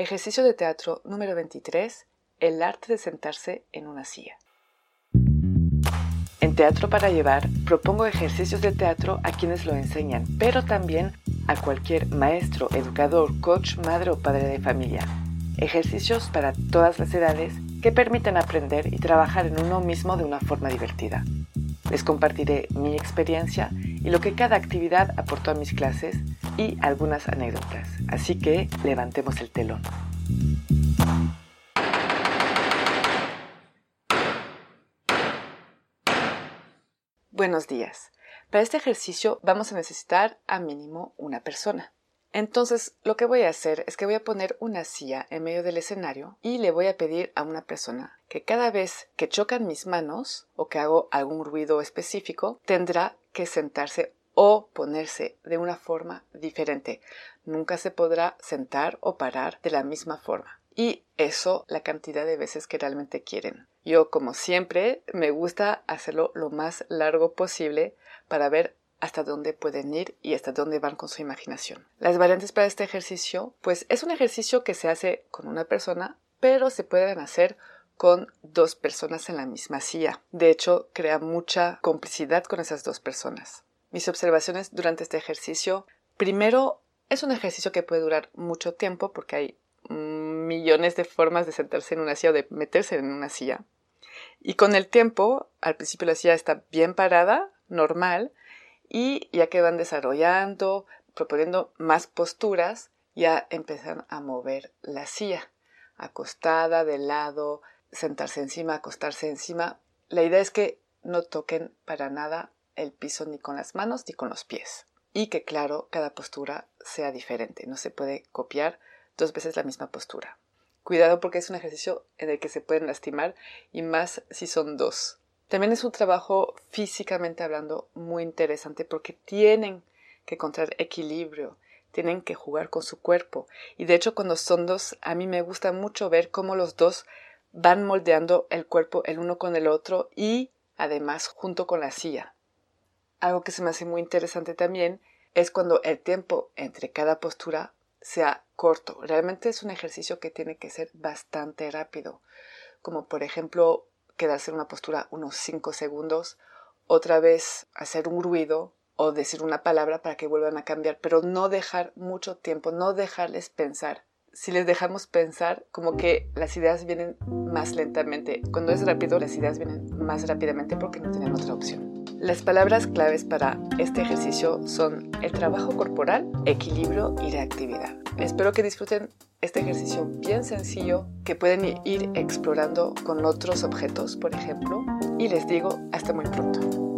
Ejercicio de teatro número 23. El arte de sentarse en una silla. En Teatro para Llevar propongo ejercicios de teatro a quienes lo enseñan, pero también a cualquier maestro, educador, coach, madre o padre de familia. Ejercicios para todas las edades que permiten aprender y trabajar en uno mismo de una forma divertida. Les compartiré mi experiencia y lo que cada actividad aportó a mis clases y algunas anécdotas. Así que levantemos el telón. Buenos días. Para este ejercicio vamos a necesitar a mínimo una persona. Entonces, lo que voy a hacer es que voy a poner una silla en medio del escenario y le voy a pedir a una persona que cada vez que chocan mis manos o que hago algún ruido específico, tendrá que sentarse o ponerse de una forma diferente. Nunca se podrá sentar o parar de la misma forma. Y eso la cantidad de veces que realmente quieren. Yo, como siempre, me gusta hacerlo lo más largo posible para ver hasta dónde pueden ir y hasta dónde van con su imaginación. Las variantes para este ejercicio, pues es un ejercicio que se hace con una persona, pero se pueden hacer con dos personas en la misma silla. De hecho, crea mucha complicidad con esas dos personas. Mis observaciones durante este ejercicio, primero, es un ejercicio que puede durar mucho tiempo porque hay millones de formas de sentarse en una silla o de meterse en una silla. Y con el tiempo, al principio la silla está bien parada, normal, y ya que van desarrollando, proponiendo más posturas, ya empiezan a mover la silla, acostada, de lado, sentarse encima, acostarse encima. La idea es que no toquen para nada el piso ni con las manos ni con los pies. Y que claro, cada postura sea diferente. No se puede copiar dos veces la misma postura. Cuidado porque es un ejercicio en el que se pueden lastimar y más si son dos. También es un trabajo físicamente hablando muy interesante porque tienen que encontrar equilibrio, tienen que jugar con su cuerpo. Y de hecho cuando son dos, a mí me gusta mucho ver cómo los dos van moldeando el cuerpo el uno con el otro y además junto con la silla. Algo que se me hace muy interesante también es cuando el tiempo entre cada postura sea corto. Realmente es un ejercicio que tiene que ser bastante rápido. Como por ejemplo quedarse en una postura unos 5 segundos, otra vez hacer un ruido o decir una palabra para que vuelvan a cambiar, pero no dejar mucho tiempo, no dejarles pensar. Si les dejamos pensar, como que las ideas vienen más lentamente. Cuando es rápido, las ideas vienen más rápidamente porque no tienen otra opción. Las palabras claves para este ejercicio son el trabajo corporal, equilibrio y reactividad. Espero que disfruten este ejercicio bien sencillo que pueden ir explorando con otros objetos, por ejemplo, y les digo hasta muy pronto.